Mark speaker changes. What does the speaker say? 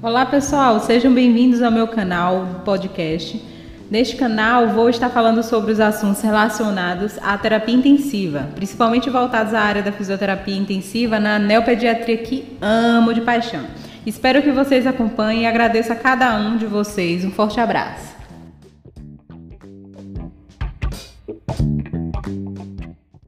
Speaker 1: Olá pessoal, sejam bem-vindos ao meu canal podcast. Neste canal vou estar falando sobre os assuntos relacionados à terapia intensiva, principalmente voltados à área da fisioterapia intensiva na neopediatria que amo de paixão. Espero que vocês acompanhem e agradeço a cada um de vocês. Um forte abraço.